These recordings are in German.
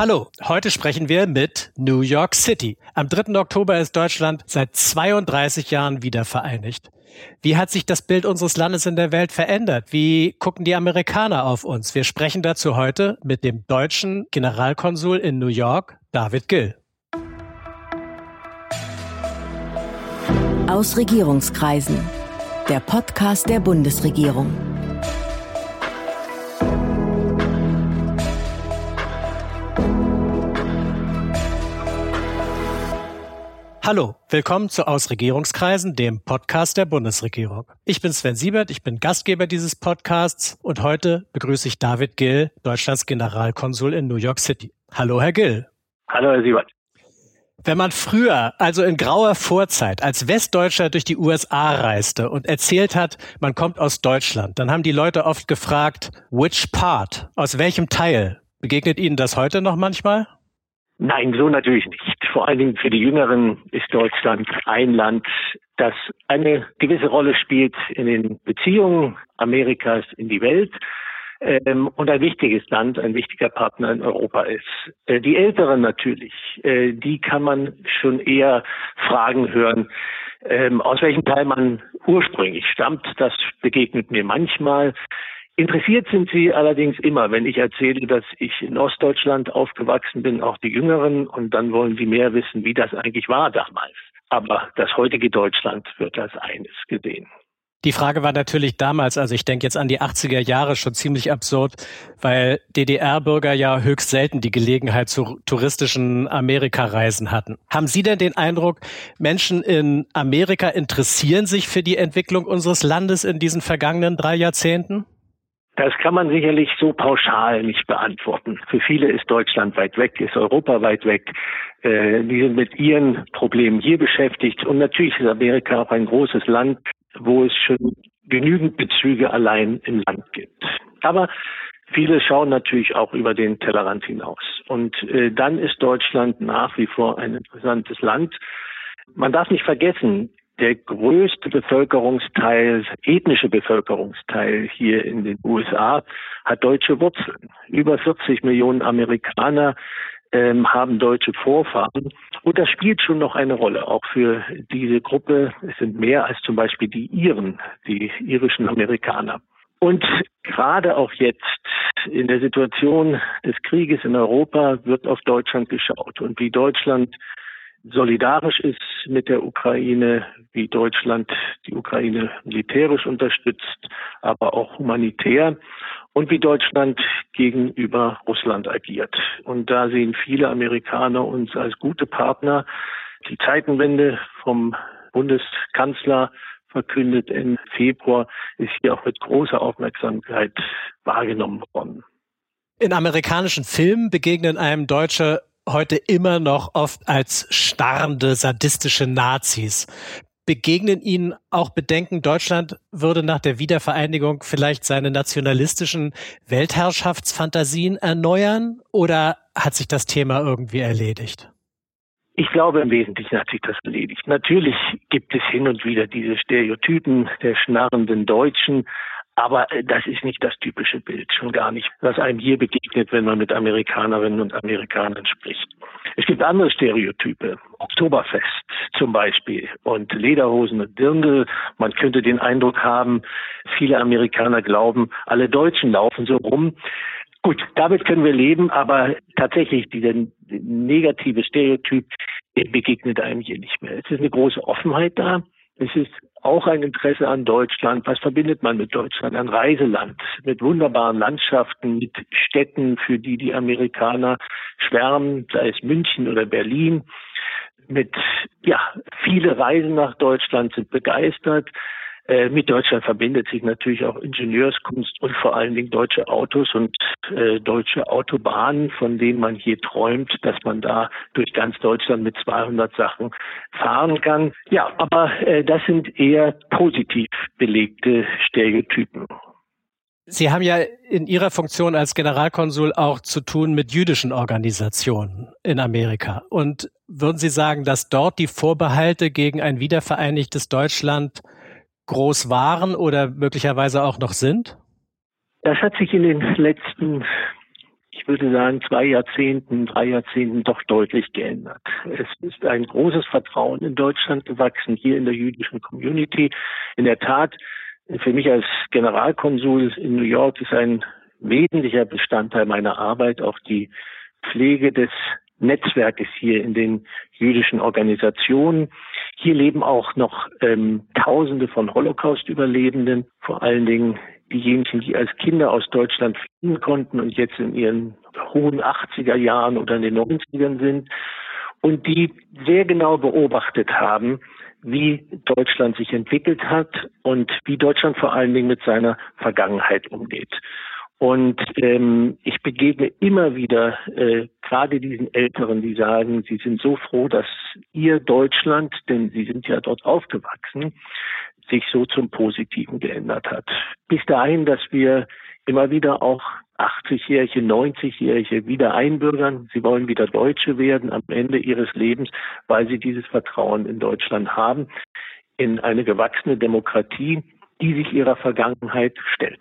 Hallo, heute sprechen wir mit New York City. Am 3. Oktober ist Deutschland seit 32 Jahren wieder vereinigt. Wie hat sich das Bild unseres Landes in der Welt verändert? Wie gucken die Amerikaner auf uns? Wir sprechen dazu heute mit dem deutschen Generalkonsul in New York, David Gill. Aus Regierungskreisen. Der Podcast der Bundesregierung. Hallo, willkommen zu Aus Regierungskreisen, dem Podcast der Bundesregierung. Ich bin Sven Siebert, ich bin Gastgeber dieses Podcasts und heute begrüße ich David Gill, Deutschlands Generalkonsul in New York City. Hallo, Herr Gill. Hallo, Herr Siebert. Wenn man früher, also in grauer Vorzeit, als Westdeutscher durch die USA reiste und erzählt hat, man kommt aus Deutschland, dann haben die Leute oft gefragt, which part? Aus welchem Teil? Begegnet Ihnen das heute noch manchmal? Nein, so natürlich nicht. Vor allen Dingen für die Jüngeren ist Deutschland ein Land, das eine gewisse Rolle spielt in den Beziehungen Amerikas in die Welt ähm, und ein wichtiges Land, ein wichtiger Partner in Europa ist. Äh, die Älteren natürlich, äh, die kann man schon eher Fragen hören, ähm, aus welchem Teil man ursprünglich stammt. Das begegnet mir manchmal. Interessiert sind sie allerdings immer, wenn ich erzähle, dass ich in Ostdeutschland aufgewachsen bin, auch die Jüngeren, und dann wollen sie mehr wissen, wie das eigentlich war damals. Aber das heutige Deutschland wird als eines gesehen. Die Frage war natürlich damals, also ich denke jetzt an die 80er Jahre schon ziemlich absurd, weil DDR-Bürger ja höchst selten die Gelegenheit zu touristischen Amerikareisen hatten. Haben Sie denn den Eindruck, Menschen in Amerika interessieren sich für die Entwicklung unseres Landes in diesen vergangenen drei Jahrzehnten? Das kann man sicherlich so pauschal nicht beantworten. Für viele ist Deutschland weit weg, ist Europa weit weg. Äh, die sind mit ihren Problemen hier beschäftigt. Und natürlich ist Amerika auch ein großes Land, wo es schon genügend Bezüge allein im Land gibt. Aber viele schauen natürlich auch über den Tellerrand hinaus. Und äh, dann ist Deutschland nach wie vor ein interessantes Land. Man darf nicht vergessen, der größte Bevölkerungsteil, ethnische Bevölkerungsteil hier in den USA hat deutsche Wurzeln. Über 40 Millionen Amerikaner ähm, haben deutsche Vorfahren. Und das spielt schon noch eine Rolle, auch für diese Gruppe. Es sind mehr als zum Beispiel die Iren, die irischen Amerikaner. Und gerade auch jetzt in der Situation des Krieges in Europa wird auf Deutschland geschaut und wie Deutschland solidarisch ist mit der Ukraine, wie Deutschland die Ukraine militärisch unterstützt, aber auch humanitär und wie Deutschland gegenüber Russland agiert. Und da sehen viele Amerikaner uns als gute Partner. Die Zeitenwende vom Bundeskanzler verkündet im Februar ist hier auch mit großer Aufmerksamkeit wahrgenommen worden. In amerikanischen Filmen begegnen einem Deutsche heute immer noch oft als starrende, sadistische Nazis. Begegnen Ihnen auch Bedenken, Deutschland würde nach der Wiedervereinigung vielleicht seine nationalistischen Weltherrschaftsfantasien erneuern oder hat sich das Thema irgendwie erledigt? Ich glaube, im Wesentlichen hat sich das erledigt. Natürlich gibt es hin und wieder diese Stereotypen der schnarrenden Deutschen, aber äh, das ist nicht das typische Bild, schon gar nicht, was einem hier begegnet, wenn man mit Amerikanerinnen und Amerikanern spricht. Es gibt andere Stereotype. Oktoberfest zum Beispiel und Lederhosen und Dirndl. Man könnte den Eindruck haben, viele Amerikaner glauben, alle Deutschen laufen so rum. Gut, damit können wir leben, aber tatsächlich dieser negative Stereotyp begegnet einem hier nicht mehr. Es ist eine große Offenheit da. Es ist auch ein Interesse an Deutschland. Was verbindet man mit Deutschland? Ein Reiseland mit wunderbaren Landschaften, mit Städten, für die die Amerikaner schwärmen, sei es München oder Berlin. Mit, ja, viele Reisen nach Deutschland sind begeistert. Äh, mit Deutschland verbindet sich natürlich auch Ingenieurskunst und vor allen Dingen deutsche Autos und äh, deutsche Autobahnen, von denen man hier träumt, dass man da durch ganz Deutschland mit 200 Sachen fahren kann. Ja, aber äh, das sind eher positiv belegte Stereotypen. Sie haben ja in Ihrer Funktion als Generalkonsul auch zu tun mit jüdischen Organisationen in Amerika. Und würden Sie sagen, dass dort die Vorbehalte gegen ein wiedervereinigtes Deutschland groß waren oder möglicherweise auch noch sind? Das hat sich in den letzten ich würde sagen, zwei Jahrzehnten, drei Jahrzehnten doch deutlich geändert. Es ist ein großes Vertrauen in Deutschland gewachsen, hier in der jüdischen Community. In der Tat, für mich als Generalkonsul in New York ist ein wesentlicher Bestandteil meiner Arbeit auch die Pflege des Netzwerkes hier in den jüdischen Organisationen. Hier leben auch noch ähm, Tausende von Holocaust-Überlebenden, vor allen Dingen diejenigen, die als Kinder aus Deutschland fliehen konnten und jetzt in ihren hohen 80er Jahren oder in den 90ern sind und die sehr genau beobachtet haben, wie Deutschland sich entwickelt hat und wie Deutschland vor allen Dingen mit seiner Vergangenheit umgeht. Und ähm, ich begegne immer wieder äh, gerade diesen Älteren, die sagen, sie sind so froh, dass ihr Deutschland, denn sie sind ja dort aufgewachsen, sich so zum Positiven geändert hat. Bis dahin, dass wir immer wieder auch 80-Jährige, 90-Jährige wieder einbürgern. Sie wollen wieder Deutsche werden am Ende ihres Lebens, weil sie dieses Vertrauen in Deutschland haben, in eine gewachsene Demokratie, die sich ihrer Vergangenheit stellt.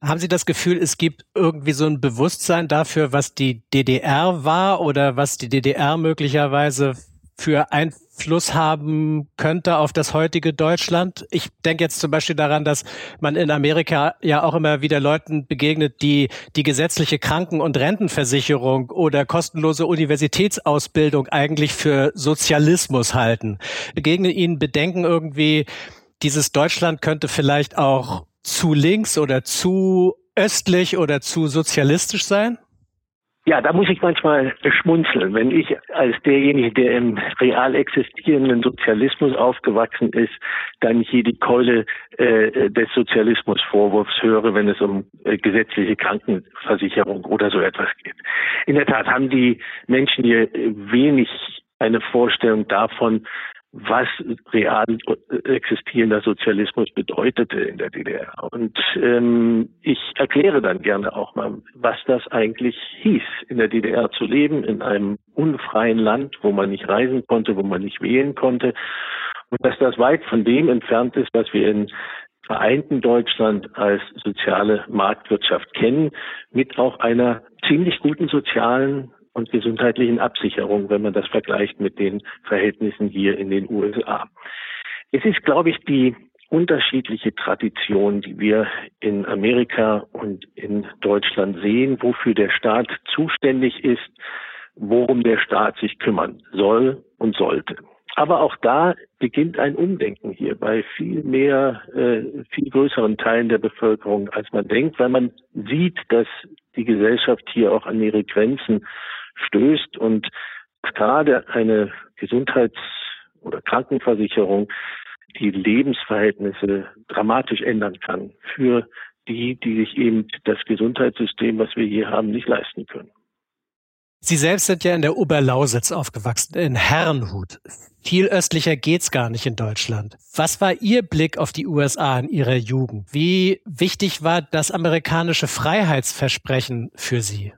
Haben Sie das Gefühl, es gibt irgendwie so ein Bewusstsein dafür, was die DDR war oder was die DDR möglicherweise für Einfluss haben könnte auf das heutige Deutschland? Ich denke jetzt zum Beispiel daran, dass man in Amerika ja auch immer wieder Leuten begegnet, die die gesetzliche Kranken- und Rentenversicherung oder kostenlose Universitätsausbildung eigentlich für Sozialismus halten. Begegnen Ihnen Bedenken irgendwie, dieses Deutschland könnte vielleicht auch zu links oder zu östlich oder zu sozialistisch sein? Ja, da muss ich manchmal schmunzeln, wenn ich als derjenige, der im real existierenden Sozialismus aufgewachsen ist, dann hier die Keule äh, des Sozialismusvorwurfs höre, wenn es um äh, gesetzliche Krankenversicherung oder so etwas geht. In der Tat haben die Menschen hier wenig eine Vorstellung davon, was real existierender Sozialismus bedeutete in der DDR. Und ähm, ich erkläre dann gerne auch mal, was das eigentlich hieß, in der DDR zu leben, in einem unfreien Land, wo man nicht reisen konnte, wo man nicht wählen konnte. Und dass das weit von dem entfernt ist, was wir in vereinten Deutschland als soziale Marktwirtschaft kennen, mit auch einer ziemlich guten sozialen und gesundheitlichen Absicherung, wenn man das vergleicht mit den Verhältnissen hier in den USA. Es ist, glaube ich, die unterschiedliche Tradition, die wir in Amerika und in Deutschland sehen, wofür der Staat zuständig ist, worum der Staat sich kümmern soll und sollte. Aber auch da beginnt ein Umdenken hier bei viel mehr, äh, viel größeren Teilen der Bevölkerung, als man denkt, weil man sieht, dass die Gesellschaft hier auch an ihre Grenzen stößt und gerade eine Gesundheits- oder Krankenversicherung die Lebensverhältnisse dramatisch ändern kann für die, die sich eben das Gesundheitssystem, was wir hier haben, nicht leisten können. Sie selbst sind ja in der Oberlausitz aufgewachsen, in Herrenhut. Viel östlicher geht's gar nicht in Deutschland. Was war Ihr Blick auf die USA in Ihrer Jugend? Wie wichtig war das amerikanische Freiheitsversprechen für Sie?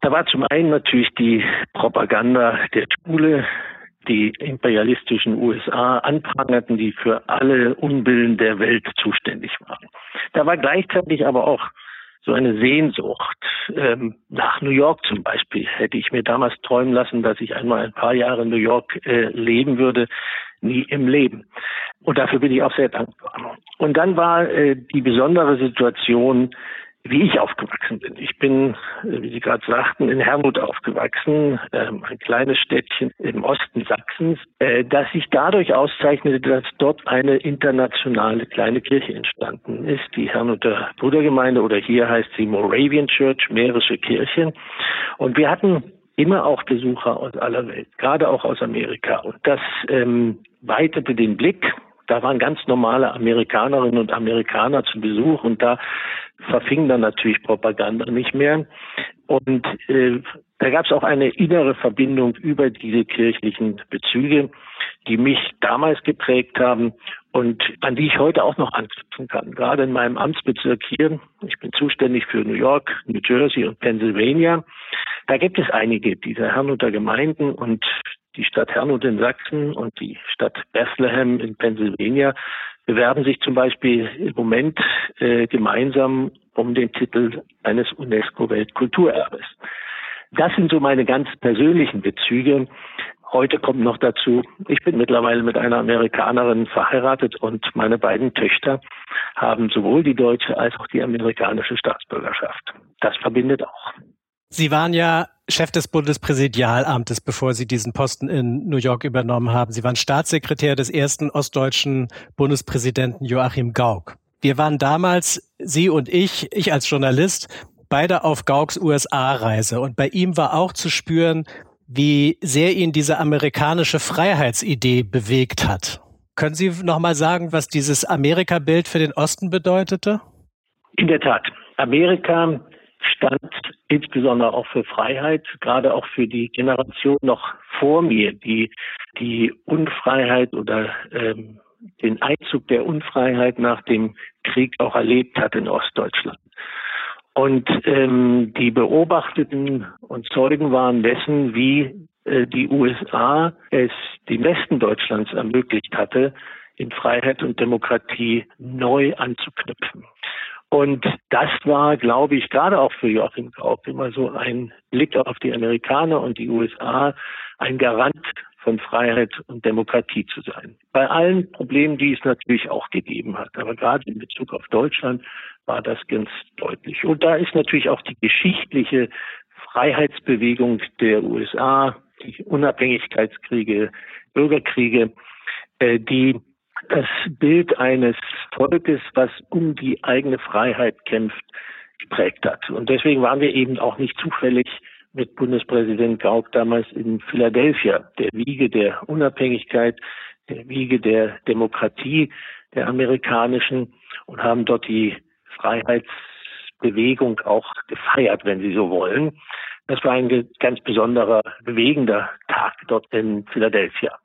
Da war zum einen natürlich die Propaganda der Schule, die imperialistischen USA anprangerten, die für alle Unbillen der Welt zuständig waren. Da war gleichzeitig aber auch so eine Sehnsucht ähm, nach New York zum Beispiel. Hätte ich mir damals träumen lassen, dass ich einmal ein paar Jahre in New York äh, leben würde, nie im Leben. Und dafür bin ich auch sehr dankbar. Und dann war äh, die besondere Situation, wie ich aufgewachsen bin. Ich bin, äh, wie Sie gerade sagten, in Hermut aufgewachsen, ähm, ein kleines Städtchen im Osten Sachsens, äh, das sich dadurch auszeichnete, dass dort eine internationale kleine Kirche entstanden ist, die Hermuter Brudergemeinde oder hier heißt sie Moravian Church, Mährische Kirche. Und wir hatten immer auch Besucher aus aller Welt, gerade auch aus Amerika. Und das ähm, weitete den Blick da waren ganz normale Amerikanerinnen und Amerikaner zu Besuch und da verfing dann natürlich Propaganda nicht mehr. Und äh, da gab es auch eine innere Verbindung über diese kirchlichen Bezüge, die mich damals geprägt haben und an die ich heute auch noch anknüpfen kann. Gerade in meinem Amtsbezirk hier, ich bin zuständig für New York, New Jersey und Pennsylvania, da gibt es einige dieser Herrnhuter Gemeinden und die Stadt Herrnhut in Sachsen und die Stadt Bethlehem in Pennsylvania bewerben sich zum Beispiel im Moment äh, gemeinsam um den Titel eines UNESCO-Weltkulturerbes. Das sind so meine ganz persönlichen Bezüge. Heute kommt noch dazu, ich bin mittlerweile mit einer Amerikanerin verheiratet und meine beiden Töchter haben sowohl die deutsche als auch die amerikanische Staatsbürgerschaft. Das verbindet auch. Sie waren ja Chef des Bundespräsidialamtes, bevor Sie diesen Posten in New York übernommen haben. Sie waren Staatssekretär des ersten ostdeutschen Bundespräsidenten Joachim Gauck. Wir waren damals, Sie und ich, ich als Journalist, beide auf Gaucks USA-Reise. Und bei ihm war auch zu spüren, wie sehr ihn diese amerikanische Freiheitsidee bewegt hat. Können Sie noch mal sagen, was dieses Amerika-Bild für den Osten bedeutete? In der Tat. Amerika stand insbesondere auch für Freiheit, gerade auch für die Generation noch vor mir, die die Unfreiheit oder ähm, den Einzug der Unfreiheit nach dem Krieg auch erlebt hat in Ostdeutschland. Und ähm, die Beobachteten und Zeugen waren dessen, wie äh, die USA es dem Westen Deutschlands ermöglicht hatte, in Freiheit und Demokratie neu anzuknüpfen. Und das war, glaube ich, gerade auch für Joachim Gauck immer so ein Blick auf die Amerikaner und die USA, ein Garant von Freiheit und Demokratie zu sein. Bei allen Problemen, die es natürlich auch gegeben hat, aber gerade in Bezug auf Deutschland war das ganz deutlich. Und da ist natürlich auch die geschichtliche Freiheitsbewegung der USA, die Unabhängigkeitskriege, Bürgerkriege, äh, die das Bild eines Volkes, was um die eigene Freiheit kämpft, geprägt hat. Und deswegen waren wir eben auch nicht zufällig mit Bundespräsident Gauck damals in Philadelphia, der Wiege der Unabhängigkeit, der Wiege der Demokratie der amerikanischen und haben dort die Freiheitsbewegung auch gefeiert, wenn Sie so wollen. Das war ein ganz besonderer, bewegender Tag dort in Philadelphia.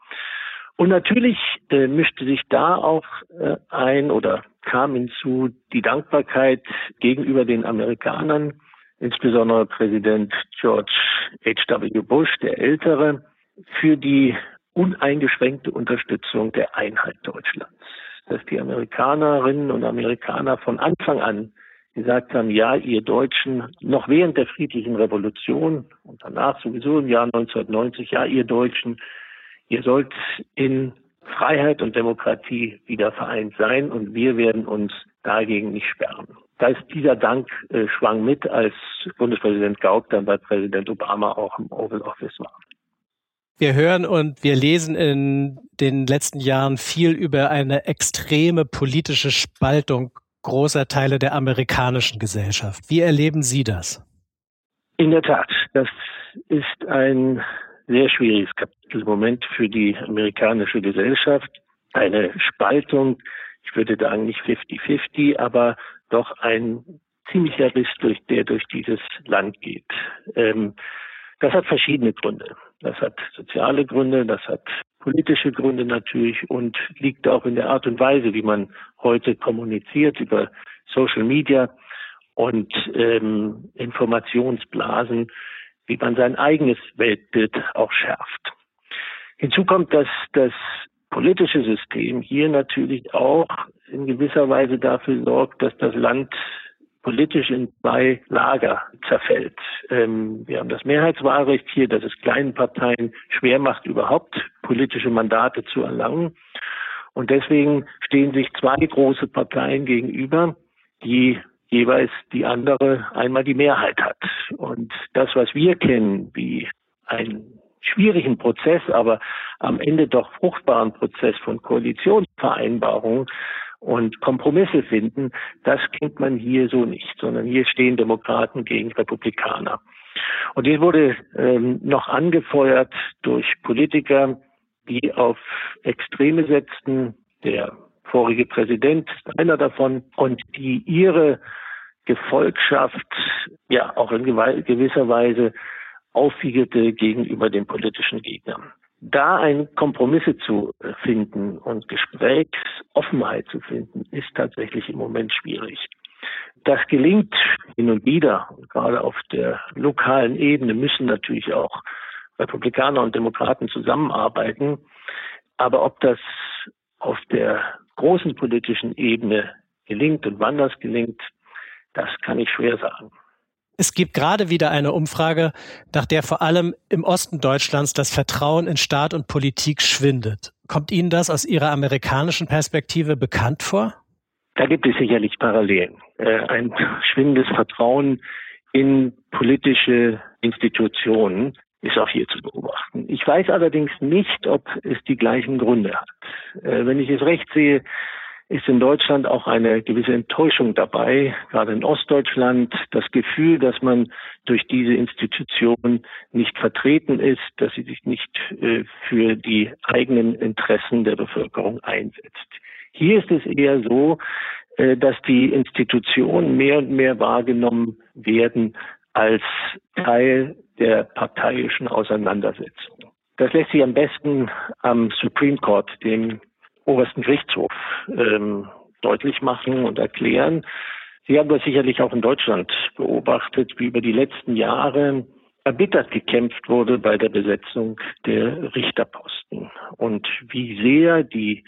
Und natürlich äh, mischte sich da auch äh, ein oder kam hinzu die Dankbarkeit gegenüber den Amerikanern, insbesondere Präsident George H.W. Bush, der Ältere, für die uneingeschränkte Unterstützung der Einheit Deutschlands dass die Amerikanerinnen und Amerikaner von Anfang an gesagt haben, ja, ihr Deutschen, noch während der friedlichen Revolution und danach sowieso im Jahr 1990, ja, ihr Deutschen, ihr sollt in Freiheit und Demokratie wieder vereint sein und wir werden uns dagegen nicht sperren. Da ist dieser Dank äh, schwang mit, als Bundespräsident Gauck dann bei Präsident Obama auch im Oval Office war. Wir hören und wir lesen in den letzten Jahren viel über eine extreme politische Spaltung großer Teile der amerikanischen Gesellschaft. Wie erleben Sie das? In der Tat, das ist ein sehr schwieriges Kapitel im Moment für die amerikanische Gesellschaft. Eine Spaltung, ich würde sagen nicht 50-50, aber doch ein ziemlicher Riss, durch der durch dieses Land geht. Ähm, das hat verschiedene Gründe. Das hat soziale Gründe, das hat politische Gründe natürlich und liegt auch in der Art und Weise, wie man heute kommuniziert über Social Media und ähm, Informationsblasen, wie man sein eigenes Weltbild auch schärft. Hinzu kommt, dass das politische System hier natürlich auch in gewisser Weise dafür sorgt, dass das Land politisch in zwei Lager zerfällt. Ähm, wir haben das Mehrheitswahlrecht hier, das es kleinen Parteien schwer macht, überhaupt politische Mandate zu erlangen. Und deswegen stehen sich zwei große Parteien gegenüber, die jeweils die andere einmal die Mehrheit hat. Und das, was wir kennen, wie einen schwierigen Prozess, aber am Ende doch fruchtbaren Prozess von Koalitionsvereinbarungen, und Kompromisse finden, das kennt man hier so nicht, sondern hier stehen Demokraten gegen Republikaner. Und dies wurde ähm, noch angefeuert durch Politiker, die auf Extreme setzten. Der vorige Präsident einer davon und die ihre Gefolgschaft ja auch in gewisser Weise aufwiegelte gegenüber den politischen Gegnern da ein Kompromisse zu finden und Gesprächsoffenheit zu finden, ist tatsächlich im Moment schwierig. Das gelingt hin und wieder. Und gerade auf der lokalen Ebene müssen natürlich auch Republikaner und Demokraten zusammenarbeiten. Aber ob das auf der großen politischen Ebene gelingt und wann das gelingt, Das kann ich schwer sagen. Es gibt gerade wieder eine Umfrage, nach der vor allem im Osten Deutschlands das Vertrauen in Staat und Politik schwindet. Kommt Ihnen das aus Ihrer amerikanischen Perspektive bekannt vor? Da gibt es sicherlich Parallelen. Äh, ein schwindendes Vertrauen in politische Institutionen ist auch hier zu beobachten. Ich weiß allerdings nicht, ob es die gleichen Gründe hat. Äh, wenn ich es recht sehe, ist in Deutschland auch eine gewisse Enttäuschung dabei, gerade in Ostdeutschland, das Gefühl, dass man durch diese Institution nicht vertreten ist, dass sie sich nicht äh, für die eigenen Interessen der Bevölkerung einsetzt. Hier ist es eher so, äh, dass die Institutionen mehr und mehr wahrgenommen werden als Teil der parteiischen Auseinandersetzung. Das lässt sich am besten am Supreme Court, dem obersten Gerichtshof ähm, deutlich machen und erklären. Sie haben das sicherlich auch in Deutschland beobachtet, wie über die letzten Jahre erbittert gekämpft wurde bei der Besetzung der Richterposten und wie sehr die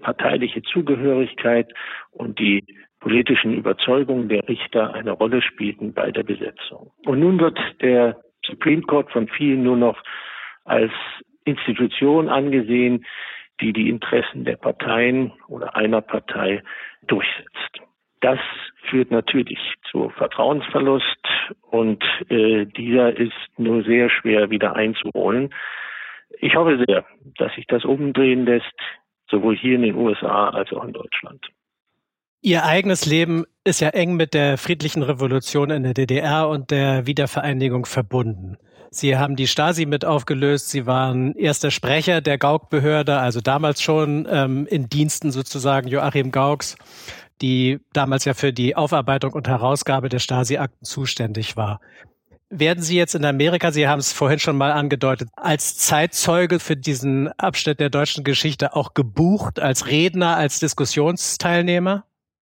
parteiliche Zugehörigkeit und die politischen Überzeugungen der Richter eine Rolle spielten bei der Besetzung. Und nun wird der Supreme Court von vielen nur noch als Institution angesehen, die die Interessen der Parteien oder einer Partei durchsetzt. Das führt natürlich zu Vertrauensverlust und äh, dieser ist nur sehr schwer wieder einzuholen. Ich hoffe sehr, dass sich das umdrehen lässt, sowohl hier in den USA als auch in Deutschland. Ihr eigenes Leben ist ja eng mit der friedlichen Revolution in der DDR und der Wiedervereinigung verbunden. Sie haben die Stasi mit aufgelöst. Sie waren erster Sprecher der Gauk-Behörde, also damals schon ähm, in Diensten sozusagen Joachim Gauks, die damals ja für die Aufarbeitung und Herausgabe der Stasi-Akten zuständig war. Werden Sie jetzt in Amerika, Sie haben es vorhin schon mal angedeutet, als Zeitzeuge für diesen Abschnitt der deutschen Geschichte auch gebucht, als Redner, als Diskussionsteilnehmer?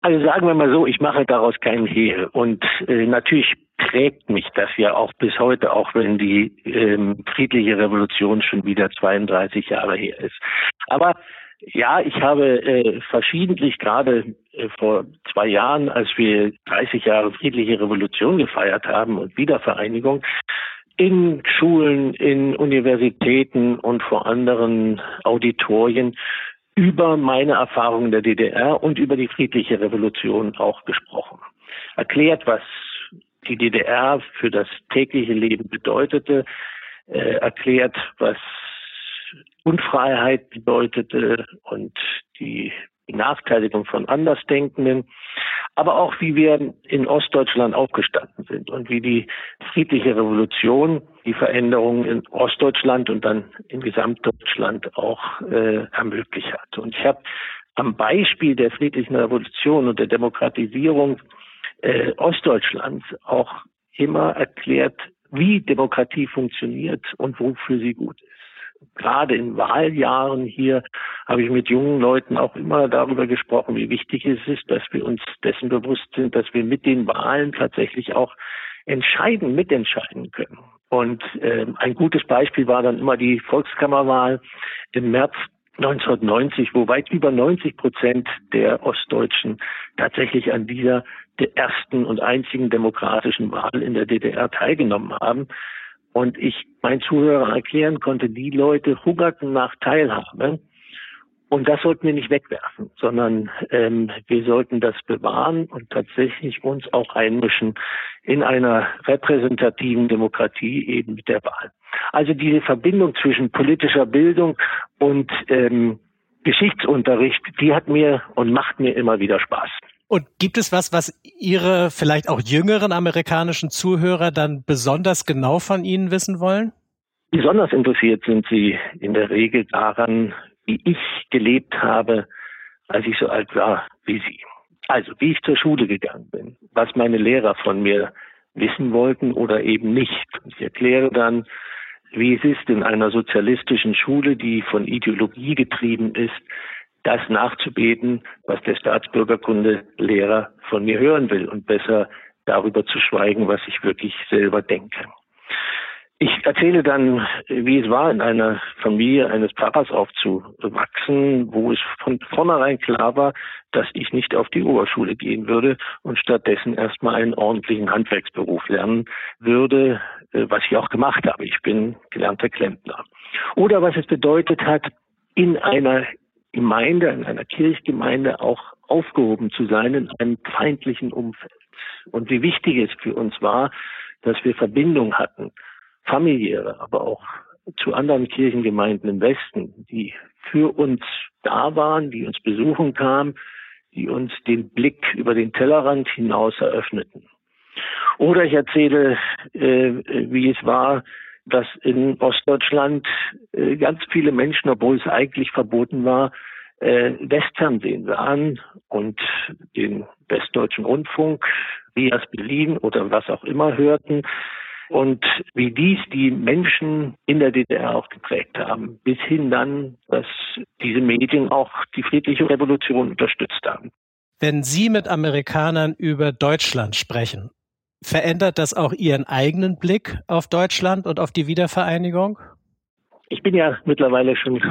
Also sagen wir mal so, ich mache daraus keinen Hehl. Und äh, natürlich prägt mich das ja auch bis heute, auch wenn die ähm, friedliche Revolution schon wieder 32 Jahre her ist. Aber ja, ich habe äh, verschiedentlich gerade äh, vor zwei Jahren, als wir 30 Jahre friedliche Revolution gefeiert haben und Wiedervereinigung, in Schulen, in Universitäten und vor anderen Auditorien über meine Erfahrungen der DDR und über die friedliche Revolution auch gesprochen. Erklärt, was die DDR für das tägliche Leben bedeutete, äh, erklärt, was Unfreiheit bedeutete und die Benachteiligung von Andersdenkenden, aber auch wie wir in Ostdeutschland aufgestanden sind und wie die friedliche Revolution die Veränderungen in Ostdeutschland und dann in Gesamtdeutschland auch äh, ermöglicht hat. Und ich habe am Beispiel der friedlichen Revolution und der Demokratisierung äh, Ostdeutschlands auch immer erklärt, wie Demokratie funktioniert und wofür sie gut ist gerade in Wahljahren hier habe ich mit jungen Leuten auch immer darüber gesprochen, wie wichtig es ist, dass wir uns dessen bewusst sind, dass wir mit den Wahlen tatsächlich auch entscheiden, mitentscheiden können. Und äh, ein gutes Beispiel war dann immer die Volkskammerwahl im März 1990, wo weit über 90 Prozent der Ostdeutschen tatsächlich an dieser der ersten und einzigen demokratischen Wahl in der DDR teilgenommen haben und ich meinen Zuhörern erklären konnte, die Leute hungerten nach Teilhabe. Und das sollten wir nicht wegwerfen, sondern ähm, wir sollten das bewahren und tatsächlich uns auch einmischen in einer repräsentativen Demokratie eben mit der Wahl. Also diese Verbindung zwischen politischer Bildung und ähm, Geschichtsunterricht, die hat mir und macht mir immer wieder Spaß. Und gibt es was, was Ihre vielleicht auch jüngeren amerikanischen Zuhörer dann besonders genau von Ihnen wissen wollen? Besonders interessiert sind sie in der Regel daran, wie ich gelebt habe, als ich so alt war wie Sie. Also wie ich zur Schule gegangen bin, was meine Lehrer von mir wissen wollten oder eben nicht. Ich erkläre dann, wie es ist in einer sozialistischen Schule, die von Ideologie getrieben ist, das nachzubeten, was der Staatsbürgerkundelehrer von mir hören will und besser darüber zu schweigen, was ich wirklich selber denke. Ich erzähle dann, wie es war, in einer Familie eines Pfarrers aufzuwachsen, wo es von vornherein klar war, dass ich nicht auf die Oberschule gehen würde und stattdessen erstmal einen ordentlichen Handwerksberuf lernen würde, äh, was ich auch gemacht habe. Ich bin gelernter Klempner. Oder was es bedeutet hat, in einer Gemeinde, in einer Kirchgemeinde auch aufgehoben zu sein in einem feindlichen Umfeld. Und wie wichtig es für uns war, dass wir Verbindung hatten, familiäre, aber auch zu anderen Kirchengemeinden im Westen, die für uns da waren, die uns besuchen kamen, die uns den Blick über den Tellerrand hinaus eröffneten. Oder ich erzähle, äh, wie es war, dass in Ostdeutschland äh, ganz viele Menschen, obwohl es eigentlich verboten war, äh, Westfernsehen sahen und den Westdeutschen Rundfunk, Rias Berlin oder was auch immer hörten und wie dies die Menschen in der DDR auch geprägt haben, bis hin dann, dass diese Medien auch die friedliche Revolution unterstützt haben. Wenn Sie mit Amerikanern über Deutschland sprechen, verändert das auch Ihren eigenen Blick auf Deutschland und auf die Wiedervereinigung? Ich bin ja mittlerweile schon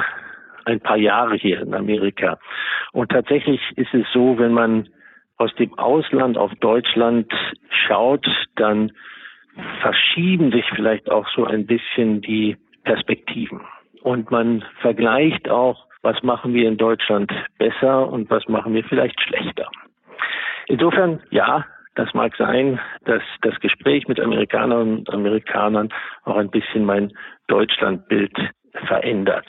ein paar Jahre hier in Amerika. Und tatsächlich ist es so, wenn man aus dem Ausland auf Deutschland schaut, dann verschieben sich vielleicht auch so ein bisschen die Perspektiven. Und man vergleicht auch, was machen wir in Deutschland besser und was machen wir vielleicht schlechter. Insofern, ja, das mag sein, dass das Gespräch mit Amerikanern und Amerikanern auch ein bisschen mein Deutschlandbild verändert.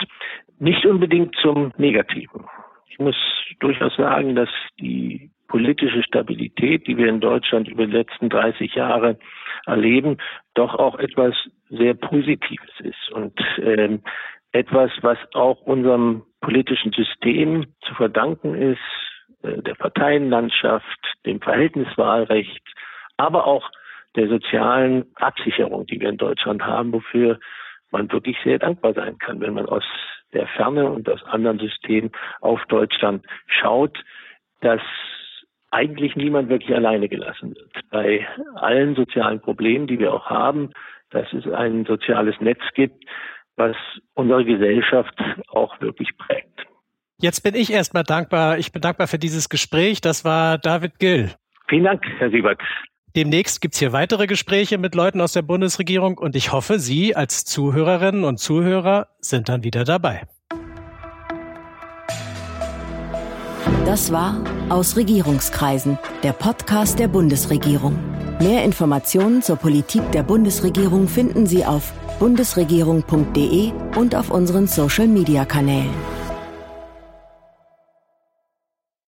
Nicht unbedingt zum Negativen. Ich muss durchaus sagen, dass die politische Stabilität, die wir in Deutschland über die letzten 30 Jahre erleben, doch auch etwas sehr Positives ist und ähm, etwas, was auch unserem politischen System zu verdanken ist, der Parteienlandschaft, dem Verhältniswahlrecht, aber auch der sozialen Absicherung, die wir in Deutschland haben, wofür man wirklich sehr dankbar sein kann, wenn man aus der Ferne und aus anderen Systemen auf Deutschland schaut, dass eigentlich niemand wirklich alleine gelassen wird. Bei allen sozialen Problemen, die wir auch haben, dass es ein soziales Netz gibt, was unsere Gesellschaft auch wirklich prägt. Jetzt bin ich erstmal dankbar. Ich bin dankbar für dieses Gespräch. Das war David Gill. Vielen Dank, Herr Siebert. Demnächst gibt's hier weitere Gespräche mit Leuten aus der Bundesregierung und ich hoffe, Sie als Zuhörerinnen und Zuhörer sind dann wieder dabei. Das war Aus Regierungskreisen, der Podcast der Bundesregierung. Mehr Informationen zur Politik der Bundesregierung finden Sie auf bundesregierung.de und auf unseren Social-Media-Kanälen.